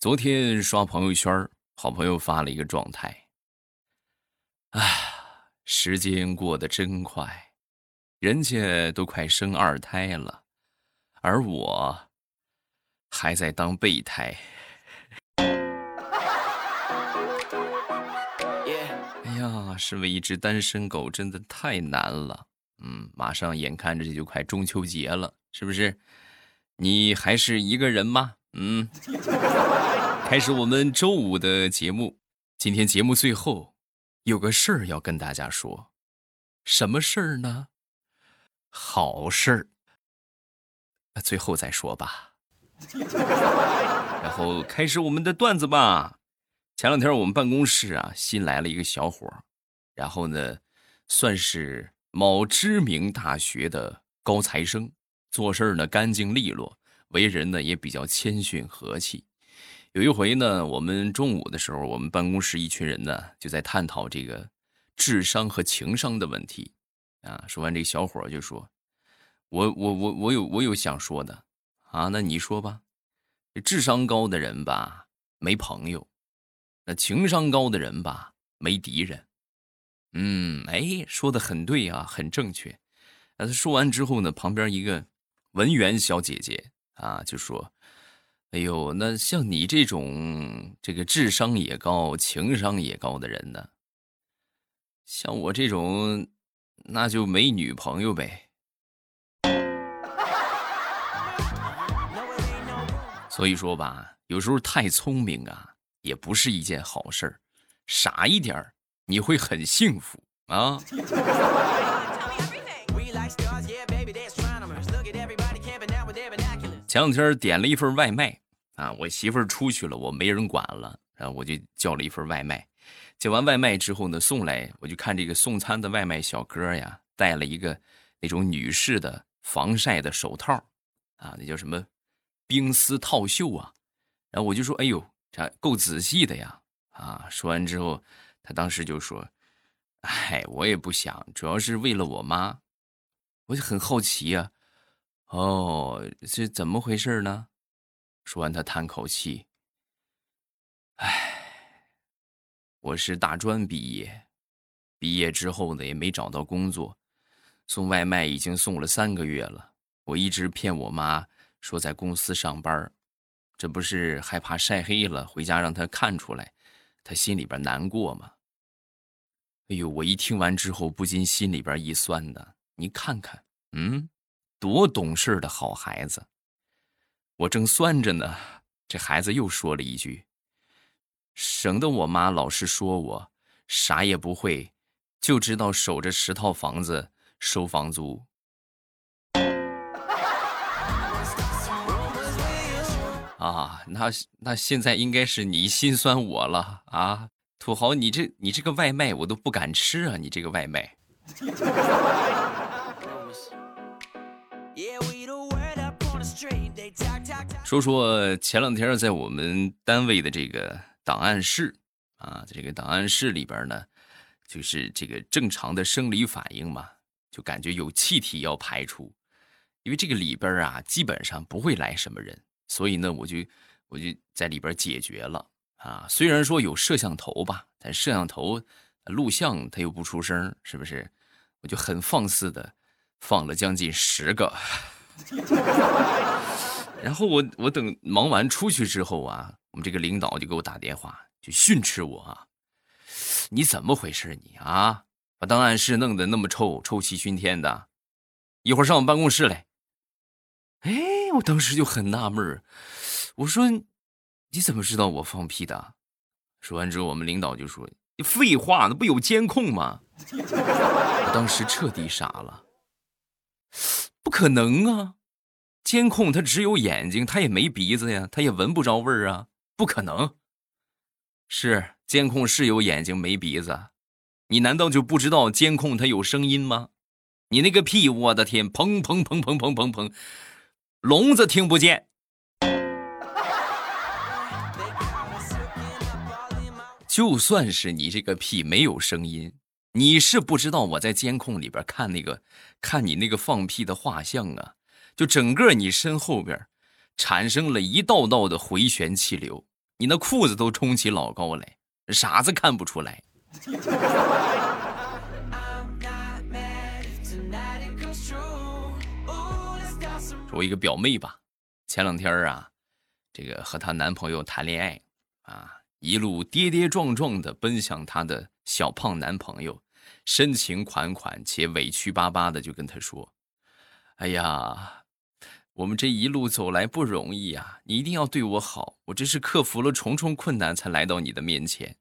昨天刷朋友圈，好朋友发了一个状态。哎，时间过得真快，人家都快生二胎了，而我还在当备胎。哎呀，身为一只单身狗，真的太难了。嗯，马上眼看着这就快中秋节了，是不是？你还是一个人吗？嗯。开始我们周五的节目，今天节目最后有个事儿要跟大家说，什么事儿呢？好事儿，最后再说吧。然后开始我们的段子吧。前两天我们办公室啊新来了一个小伙儿，然后呢算是某知名大学的高材生，做事呢干净利落，为人呢也比较谦逊和气。有一回呢，我们中午的时候，我们办公室一群人呢就在探讨这个智商和情商的问题。啊，说完这个小伙就说：“我我我我有我有想说的啊，那你说吧。智商高的人吧没朋友，那情商高的人吧没敌人。嗯，哎，说的很对啊，很正确。那他说完之后呢，旁边一个文员小姐姐啊就说。”哎呦，那像你这种这个智商也高、情商也高的人呢，像我这种，那就没女朋友呗。所以说吧，有时候太聪明啊，也不是一件好事儿。傻一点儿，你会很幸福啊。前两天点了一份外卖啊，我媳妇儿出去了，我没人管了，然后我就叫了一份外卖。叫完外卖之后呢，送来我就看这个送餐的外卖小哥呀，戴了一个那种女士的防晒的手套，啊，那叫什么冰丝套袖啊。然后我就说：“哎呦，这够仔细的呀！”啊，说完之后，他当时就说：“哎，我也不想，主要是为了我妈。”我就很好奇呀。哦，是怎么回事呢？说完，他叹口气：“唉，我是大专毕业，毕业之后呢，也没找到工作，送外卖已经送了三个月了。我一直骗我妈说在公司上班，这不是害怕晒黑了，回家让她看出来，她心里边难过吗？哎呦，我一听完之后，不禁心里边一酸的。你看看，嗯。”多懂事的好孩子！我正酸着呢，这孩子又说了一句：“省得我妈老是说我啥也不会，就知道守着十套房子收房租。”啊，那那现在应该是你心酸我了啊，土豪，你这你这个外卖我都不敢吃啊，你这个外卖。说说前两天在我们单位的这个档案室啊，在这个档案室里边呢，就是这个正常的生理反应嘛，就感觉有气体要排出，因为这个里边啊基本上不会来什么人，所以呢我就我就在里边解决了啊。虽然说有摄像头吧，但摄像头录像它又不出声，是不是？我就很放肆的放了将近十个。然后我我等忙完出去之后啊，我们这个领导就给我打电话，就训斥我啊，你怎么回事你啊，把档案室弄得那么臭，臭气熏天的，一会儿上我办公室来。哎，我当时就很纳闷我说你怎么知道我放屁的？说完之后，我们领导就说你废话，那不有监控吗？我当时彻底傻了，不可能啊！监控它只有眼睛，它也没鼻子呀，它也闻不着味儿啊，不可能。是监控是有眼睛没鼻子，你难道就不知道监控它有声音吗？你那个屁，我的天，砰砰砰砰砰砰砰，聋子听不见。就算是你这个屁没有声音，你是不知道我在监控里边看那个看你那个放屁的画像啊。就整个你身后边，产生了一道道的回旋气流，你那裤子都冲起老高来，傻子看不出来。我一个表妹吧，前两天啊，这个和她男朋友谈恋爱啊，一路跌跌撞撞的奔向她的小胖男朋友，深情款款且委屈巴巴的就跟他说：“哎呀，我们这一路走来不容易呀，你一定要对我好，我这是克服了重重困难才来到你的面前。”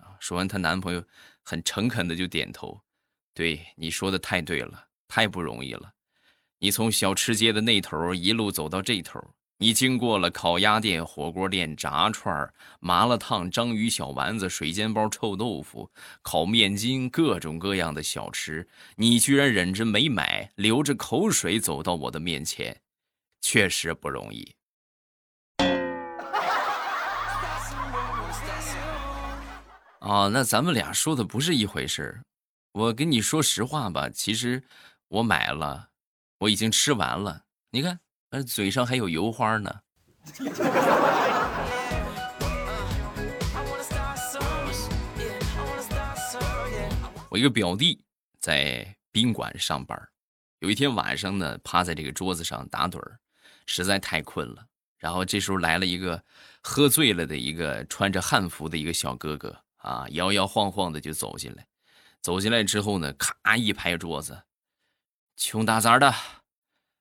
啊，说完，她男朋友很诚恳的就点头：“对，你说的太对了，太不容易了。”你从小吃街的那头一路走到这头，你经过了烤鸭店、火锅店、炸串、麻辣烫、章鱼小丸子、水煎包、臭豆腐、烤面筋，各种各样的小吃，你居然忍着没买，流着口水走到我的面前，确实不容易。哦，那咱们俩说的不是一回事我跟你说实话吧，其实我买了。我已经吃完了，你看，呃，嘴上还有油花呢。我一个表弟在宾馆上班，有一天晚上呢，趴在这个桌子上打盹儿，实在太困了。然后这时候来了一个喝醉了的一个穿着汉服的一个小哥哥啊，摇摇晃晃的就走进来。走进来之后呢，咔一拍桌子。穷打杂的，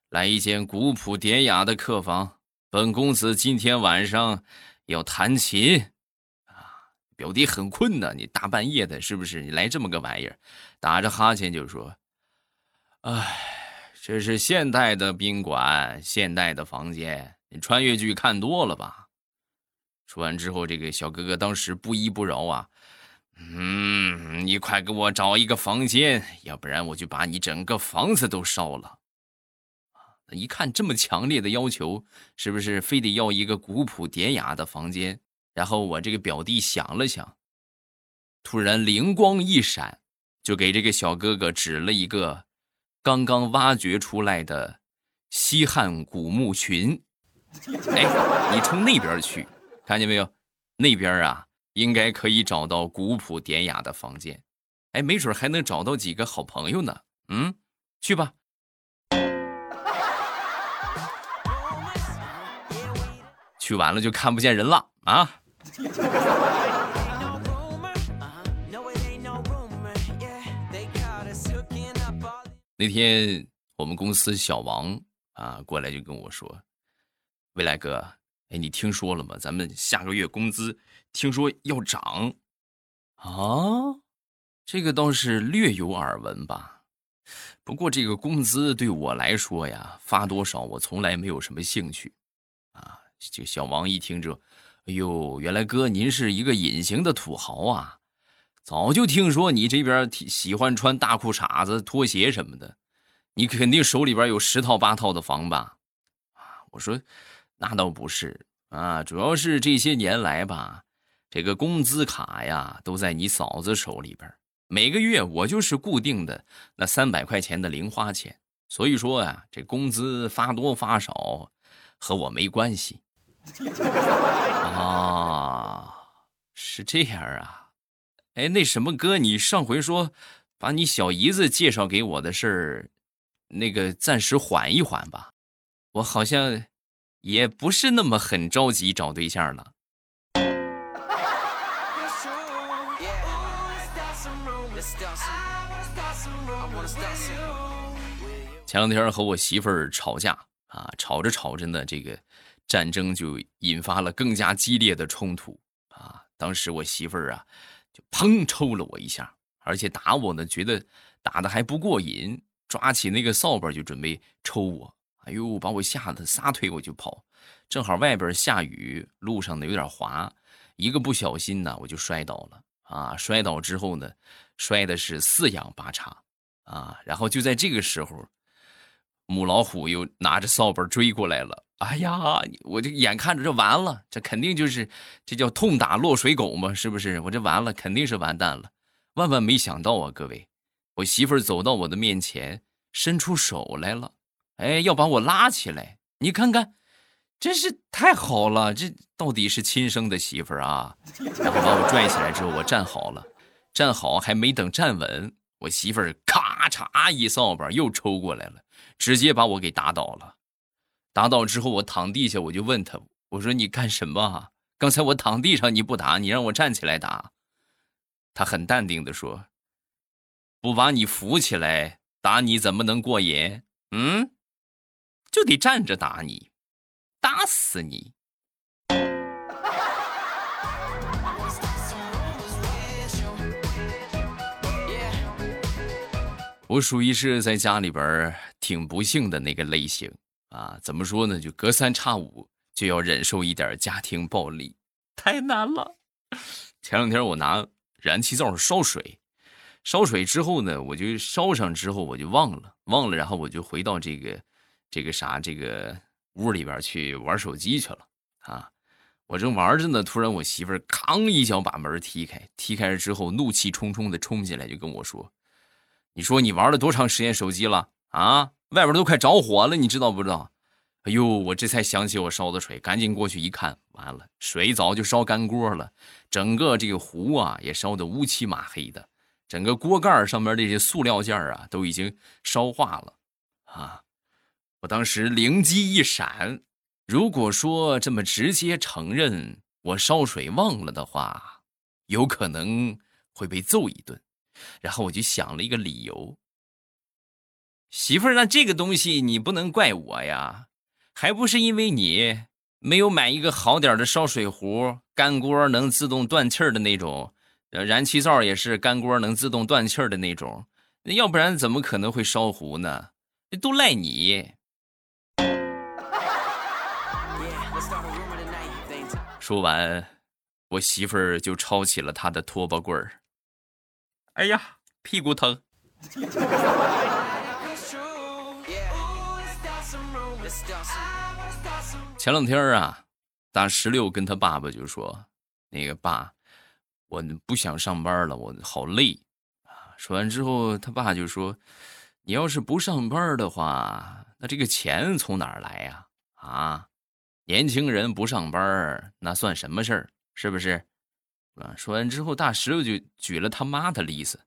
来一间古朴典雅的客房。本公子今天晚上要弹琴啊！表弟很困呢，你大半夜的，是不是？你来这么个玩意儿，打着哈欠就说：“哎，这是现代的宾馆，现代的房间。你穿越剧看多了吧？”说完之后，这个小哥哥当时不依不饶啊。嗯，你快给我找一个房间，要不然我就把你整个房子都烧了。一看这么强烈的要求，是不是非得要一个古朴典雅的房间？然后我这个表弟想了想，突然灵光一闪，就给这个小哥哥指了一个刚刚挖掘出来的西汉古墓群。哎，你冲那边去，看见没有？那边啊。应该可以找到古朴典雅的房间，哎，没准还能找到几个好朋友呢。嗯，去吧。去完了就看不见人了啊！那天我们公司小王啊过来就跟我说：“未来哥，哎，你听说了吗？咱们下个月工资。”听说要涨，啊，这个倒是略有耳闻吧。不过这个工资对我来说呀，发多少我从来没有什么兴趣。啊，这小王一听这，哎呦，原来哥您是一个隐形的土豪啊！早就听说你这边喜欢穿大裤衩子、拖鞋什么的，你肯定手里边有十套八套的房吧？啊，我说那倒不是啊，主要是这些年来吧。这个工资卡呀，都在你嫂子手里边每个月我就是固定的那三百块钱的零花钱，所以说呀，这工资发多发少和我没关系。啊，是这样啊？哎，那什么哥，你上回说把你小姨子介绍给我的事儿，那个暂时缓一缓吧，我好像也不是那么很着急找对象了。前两天和我媳妇儿吵架啊，吵着吵着呢，这个战争就引发了更加激烈的冲突啊。当时我媳妇儿啊，就砰抽了我一下，而且打我呢，觉得打的还不过瘾，抓起那个扫把就准备抽我。哎呦，把我吓得撒腿我就跑，正好外边下雨，路上呢有点滑，一个不小心呢，我就摔倒了啊。摔倒之后呢，摔的是四仰八叉啊。然后就在这个时候。母老虎又拿着扫把追过来了，哎呀，我就眼看着这完了，这肯定就是这叫痛打落水狗嘛，是不是？我这完了，肯定是完蛋了。万万没想到啊，各位，我媳妇儿走到我的面前，伸出手来了，哎，要把我拉起来。你看看，真是太好了，这到底是亲生的媳妇儿啊！然后把我拽起来之后，我站好了，站好还没等站稳，我媳妇儿咔嚓一扫把又抽过来了，直接把我给打倒了。打倒之后，我躺地下，我就问他，我说你干什么？刚才我躺地上你不打，你让我站起来打。他很淡定的说：“不把你扶起来打你怎么能过瘾？嗯，就得站着打你，打死你！”我属于是在家里边挺不幸的那个类型啊，怎么说呢？就隔三差五。就要忍受一点家庭暴力，太难了。前两天我拿燃气灶烧水，烧水之后呢，我就烧上之后我就忘了，忘了，然后我就回到这个这个啥这个屋里边去玩手机去了啊。我正玩着呢，突然我媳妇儿一脚把门踢开，踢开了之后怒气冲冲的冲进来，就跟我说：“你说你玩了多长时间手机了啊？外边都快着火了，你知道不知道？”哎呦，我这才想起我烧的水，赶紧过去一看，完了，水早就烧干锅了，整个这个壶啊也烧得乌漆嘛黑的，整个锅盖上面这些塑料件啊都已经烧化了，啊！我当时灵机一闪，如果说这么直接承认我烧水忘了的话，有可能会被揍一顿，然后我就想了一个理由，媳妇儿，那这个东西你不能怪我呀。还不是因为你没有买一个好点的烧水壶，干锅能自动断气儿的那种，呃，燃气灶也是干锅能自动断气儿的那种，要不然怎么可能会烧糊呢？都赖你！说完，我媳妇儿就抄起了她的拖把棍儿。哎呀，屁股疼！前两天啊，大石榴跟他爸爸就说：“那个爸，我不想上班了，我好累啊。”说完之后，他爸就说：“你要是不上班的话，那这个钱从哪儿来呀？啊，年轻人不上班那算什么事儿？是不是？”啊，说完之后，大石榴就举了他妈的例子：“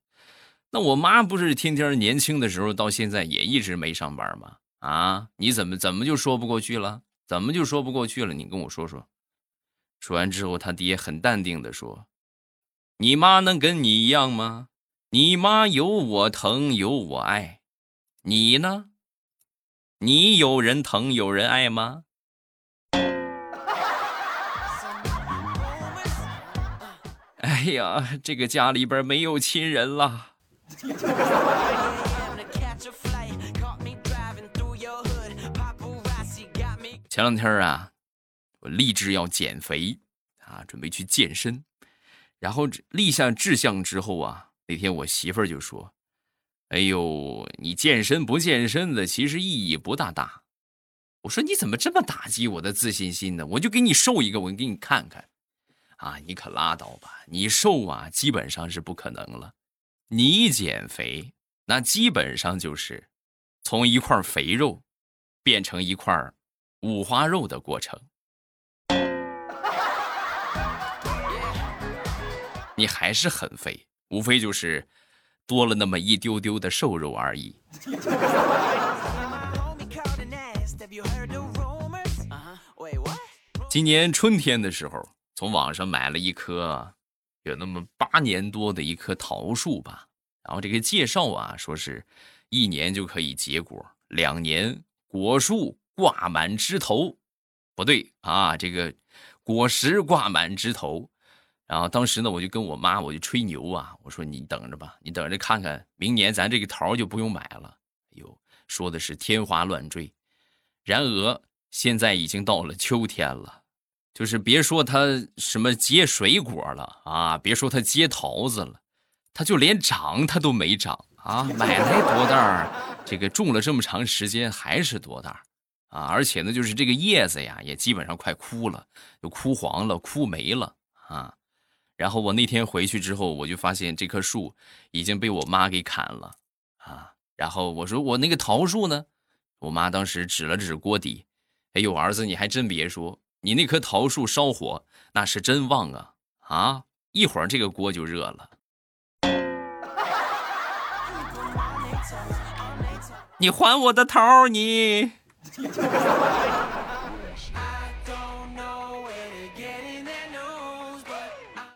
那我妈不是天天年轻的时候到现在也一直没上班吗？啊，你怎么怎么就说不过去了？”怎么就说不过去了？你跟我说说。说完之后，他爹很淡定的说：“你妈能跟你一样吗？你妈有我疼，有我爱，你呢？你有人疼，有人爱吗？”哎呀，这个家里边没有亲人了。前两天啊，我立志要减肥啊，准备去健身。然后立下志向之后啊，那天我媳妇儿就说：“哎呦，你健身不健身的，其实意义不大大。”我说：“你怎么这么打击我的自信心呢？我就给你瘦一个，我给你看看。”啊，你可拉倒吧！你瘦啊，基本上是不可能了。你减肥，那基本上就是从一块肥肉变成一块。五花肉的过程，你还是很肥，无非就是多了那么一丢丢的瘦肉而已。今年春天的时候，从网上买了一棵有那么八年多的一棵桃树吧，然后这个介绍啊，说是一年就可以结果，两年果树。挂满枝头，不对啊，这个果实挂满枝头。然后当时呢，我就跟我妈，我就吹牛啊，我说你等着吧，你等着看看，明年咱这个桃就不用买了。哎呦，说的是天花乱坠。然而现在已经到了秋天了，就是别说它什么结水果了啊，别说它结桃子了，它就连长它都没长啊。买来多大儿，这个种了这么长时间还是多大儿。啊，而且呢，就是这个叶子呀，也基本上快枯了，就枯黄了、枯没了啊。然后我那天回去之后，我就发现这棵树已经被我妈给砍了啊。然后我说我那个桃树呢？我妈当时指了指锅底，哎呦，儿子，你还真别说，你那棵桃树烧火那是真旺啊啊！一会儿这个锅就热了。你还我的桃你！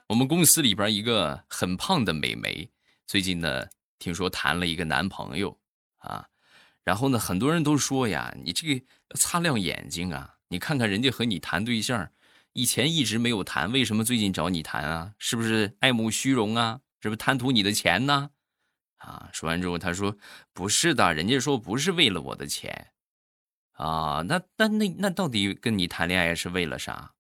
我们公司里边一个很胖的美眉，最近呢，听说谈了一个男朋友啊，然后呢，很多人都说呀，你这个擦亮眼睛啊，你看看人家和你谈对象，以前一直没有谈，为什么最近找你谈啊？是不是爱慕虚荣啊？是不是贪图你的钱呢？啊，说完之后，他说不是的，人家说不是为了我的钱，啊，那那那那到底跟你谈恋爱是为了啥？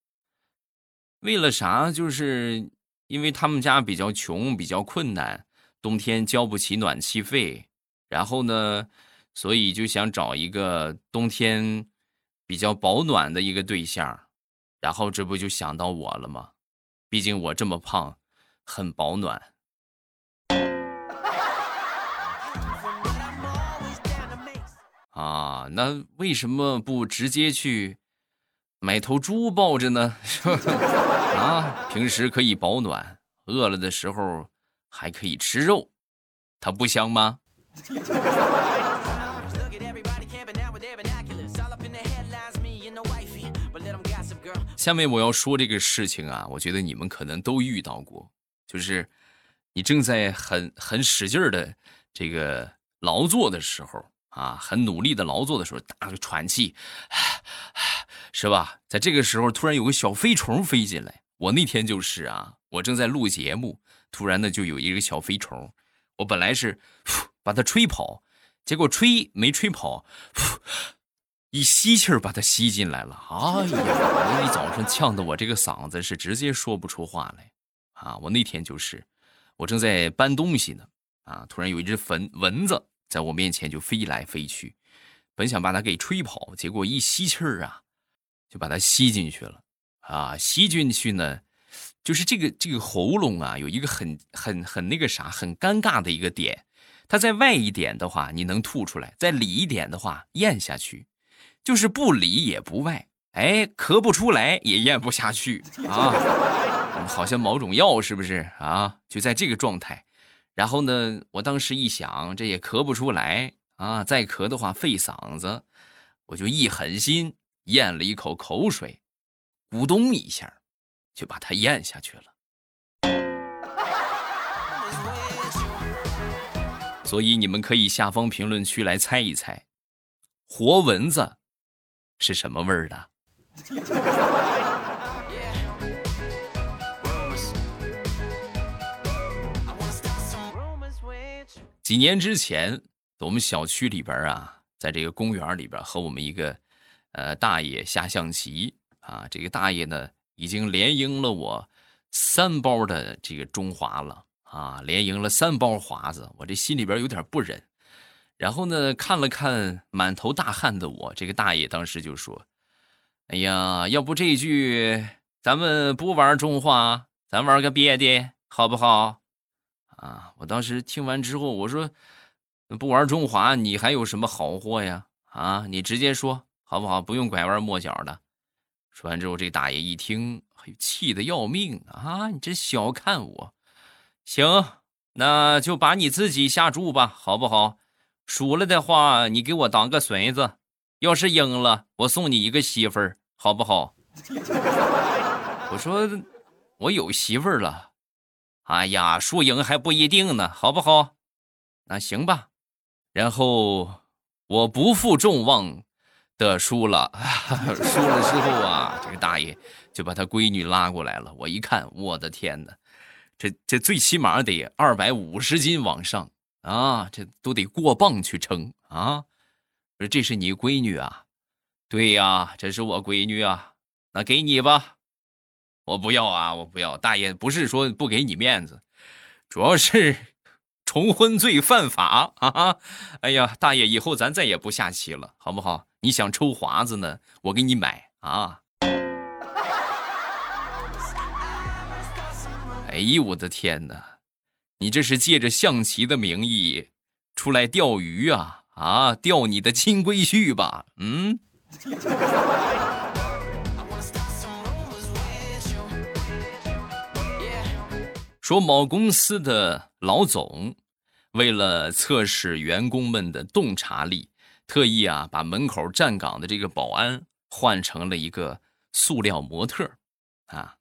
为了啥？就是因为他们家比较穷，比较困难，冬天交不起暖气费，然后呢，所以就想找一个冬天比较保暖的一个对象，然后这不就想到我了吗？毕竟我这么胖，很保暖。啊，那为什么不直接去？买头猪抱着呢，啊，平时可以保暖，饿了的时候还可以吃肉，它不香吗？下面我要说这个事情啊，我觉得你们可能都遇到过，就是你正在很很使劲的这个劳作的时候啊，很努力的劳作的时候，大喘气。是吧？在这个时候，突然有个小飞虫飞进来。我那天就是啊，我正在录节目，突然呢就有一个小飞虫。我本来是 把它吹跑，结果吹没吹跑，一吸气儿把它吸进来了。哎呀，我一早上呛得我这个嗓子是直接说不出话来啊！我那天就是，我正在搬东西呢，啊，突然有一只蚊蚊子在我面前就飞来飞去，本想把它给吹跑，结果一吸气儿啊。就把它吸进去了，啊，吸进去呢，就是这个这个喉咙啊，有一个很很很那个啥，很尴尬的一个点，它在外一点的话，你能吐出来；在里一点的话，咽下去，就是不里也不外，哎，咳不出来也咽不下去啊，好像某种药是不是啊？就在这个状态，然后呢，我当时一想，这也咳不出来啊，再咳的话费嗓子，我就一狠心。咽了一口口水，咕咚一下，就把它咽下去了。所以你们可以下方评论区来猜一猜，活蚊子是什么味儿的？几年之前，我们小区里边啊，在这个公园里边和我们一个。呃，大爷下象棋啊，这个大爷呢已经连赢了我三包的这个中华了啊，连赢了三包华子，我这心里边有点不忍。然后呢，看了看满头大汗的我，这个大爷当时就说：“哎呀，要不这一句咱们不玩中华，咱玩个别的好不好？”啊，我当时听完之后，我说：“不玩中华，你还有什么好货呀？啊，你直接说。”好不好？不用拐弯抹角的。说完之后，这大爷一听，气得要命啊！你这小看我，行，那就把你自己下注吧，好不好？输了的话，你给我当个孙子；要是赢了，我送你一个媳妇儿，好不好？我说，我有媳妇儿了。哎呀，输赢还不一定呢，好不好？那行吧。然后我不负众望。的输了，输了之后啊，这个大爷就把他闺女拉过来了。我一看，我的天哪，这这最起码得二百五十斤往上啊，这都得过磅去称啊。我说这是你闺女啊？对呀，这是我闺女啊。那给你吧，我不要啊，我不要。大爷不是说不给你面子，主要是。重婚罪犯法啊！哎呀，大爷，以后咱再也不下棋了，好不好？你想抽华子呢，我给你买啊！哎呦，我的天哪！你这是借着象棋的名义出来钓鱼啊？啊，钓你的金龟婿吧？嗯。说某公司的老总为了测试员工们的洞察力，特意啊把门口站岗的这个保安换成了一个塑料模特啊。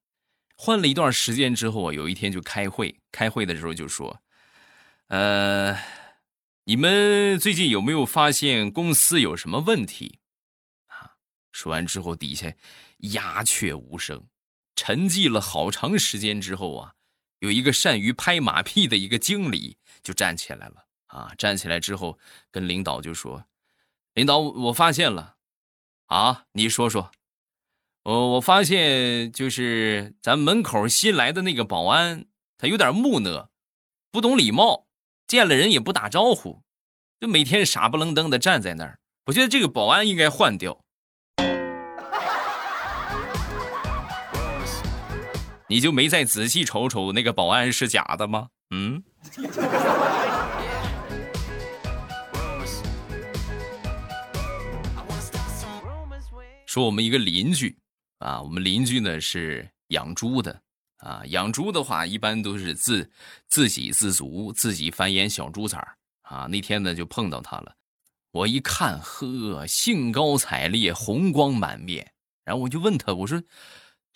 换了一段时间之后啊，有一天就开会，开会的时候就说：“呃，你们最近有没有发现公司有什么问题？”啊，说完之后，底下鸦雀无声，沉寂了好长时间之后啊。有一个善于拍马屁的一个经理就站起来了啊！站起来之后跟领导就说：“领导，我发现了，啊，你说说，我我发现就是咱门口新来的那个保安，他有点木讷，不懂礼貌，见了人也不打招呼，就每天傻不愣登的站在那儿。我觉得这个保安应该换掉。”你就没再仔细瞅瞅那个保安是假的吗？嗯。说我们一个邻居啊，我们邻居呢是养猪的啊，养猪的话一般都是自自给自足，自己繁衍小猪崽儿啊。那天呢就碰到他了，我一看，呵，兴高采烈，红光满面，然后我就问他，我说。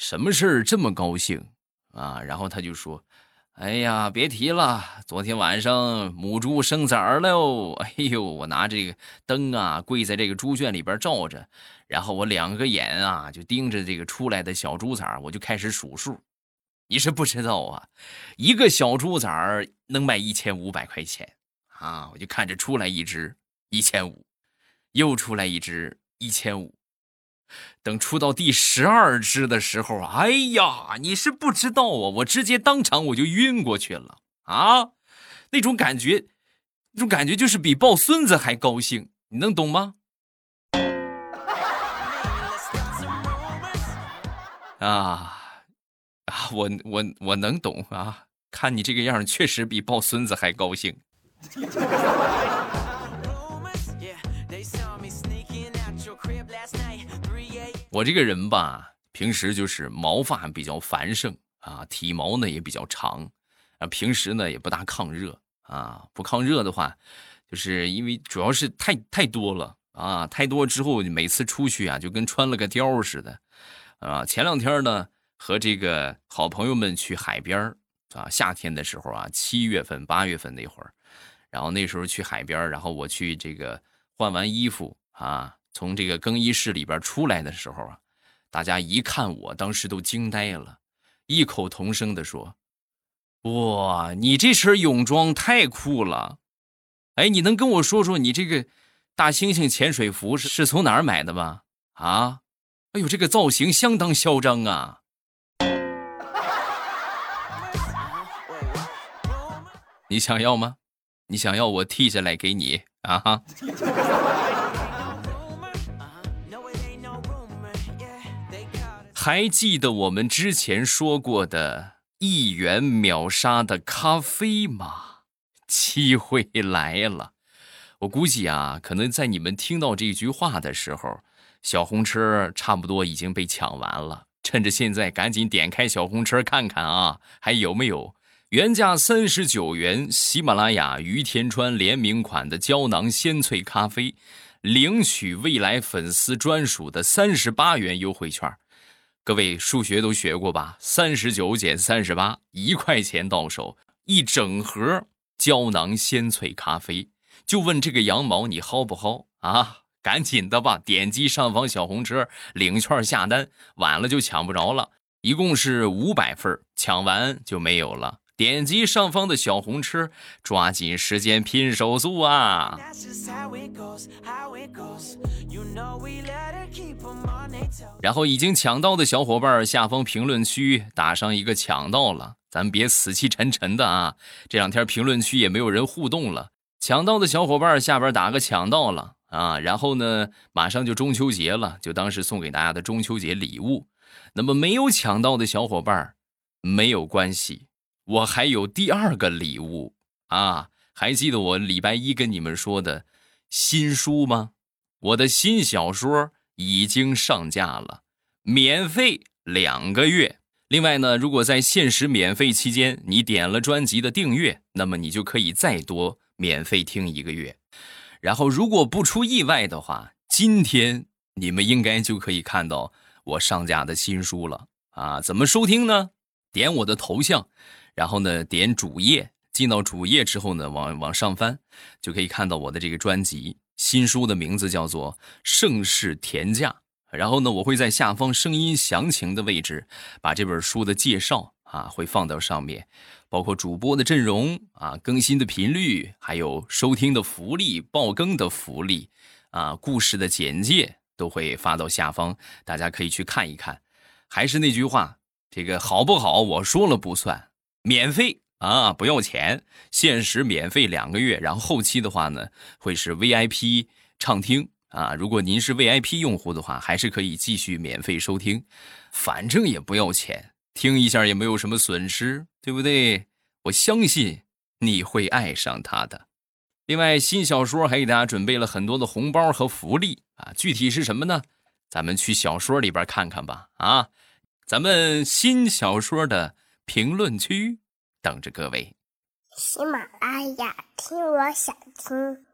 什么事儿这么高兴啊？然后他就说：“哎呀，别提了，昨天晚上母猪生崽儿了。哎呦，我拿这个灯啊，跪在这个猪圈里边照着，然后我两个眼啊就盯着这个出来的小猪崽儿，我就开始数数。你是不知道啊，一个小猪崽儿能卖一千五百块钱啊！我就看着出来一只一千五，又出来一只一千五。”等出到第十二只的时候，哎呀，你是不知道啊！我直接当场我就晕过去了啊！那种感觉，那种感觉就是比抱孙子还高兴，你能懂吗？啊啊！我我我能懂啊！看你这个样，确实比抱孙子还高兴。我这个人吧，平时就是毛发比较繁盛啊，体毛呢也比较长，啊，平时呢也不大抗热啊，不抗热的话，就是因为主要是太太多了啊，太多之后每次出去啊就跟穿了个貂似的，啊，前两天呢和这个好朋友们去海边啊，夏天的时候啊，七月份八月份那会儿，然后那时候去海边然后我去这个换完衣服啊。从这个更衣室里边出来的时候啊，大家一看我，当时都惊呆了，异口同声的说：“哇，你这身泳装太酷了！哎，你能跟我说说你这个大猩猩潜水服是是从哪儿买的吗？啊？哎呦，这个造型相当嚣张啊！你想要吗？你想要我剃下来给你啊？哈！”还记得我们之前说过的一元秒杀的咖啡吗？机会来了！我估计啊，可能在你们听到这句话的时候，小红车差不多已经被抢完了。趁着现在，赶紧点开小红车看看啊，还有没有原价三十九元喜马拉雅于田川联名款的胶囊鲜萃咖啡，领取未来粉丝专属的三十八元优惠券。各位数学都学过吧？三十九减三十八，一块钱到手，一整盒胶囊鲜萃咖啡。就问这个羊毛，你薅不薅啊？赶紧的吧，点击上方小红车领券下单，晚了就抢不着了。一共是五百份，抢完就没有了。点击上方的小红车，抓紧时间拼手速啊！然后已经抢到的小伙伴，下方评论区打上一个抢到了，咱别死气沉沉的啊！这两天评论区也没有人互动了，抢到的小伙伴下边打个抢到了啊！然后呢，马上就中秋节了，就当是送给大家的中秋节礼物。那么没有抢到的小伙伴，没有关系。我还有第二个礼物啊！还记得我礼拜一跟你们说的新书吗？我的新小说《已经上架了，免费两个月。另外呢，如果在限时免费期间你点了专辑的订阅，那么你就可以再多免费听一个月。然后，如果不出意外的话，今天你们应该就可以看到我上架的新书了啊！怎么收听呢？点我的头像，然后呢，点主页，进到主页之后呢，往往上翻，就可以看到我的这个专辑。新书的名字叫做《盛世田价》。然后呢，我会在下方声音详情的位置，把这本书的介绍啊，会放到上面，包括主播的阵容啊、更新的频率，还有收听的福利、爆更的福利啊、故事的简介都会发到下方，大家可以去看一看。还是那句话，这个好不好，我说了不算，免费啊，不要钱，限时免费两个月，然后后期的话呢，会是 VIP 畅听。啊，如果您是 VIP 用户的话，还是可以继续免费收听，反正也不要钱，听一下也没有什么损失，对不对？我相信你会爱上它的。另外，新小说还给大家准备了很多的红包和福利啊，具体是什么呢？咱们去小说里边看看吧。啊，咱们新小说的评论区等着各位。喜马拉雅，听我想听。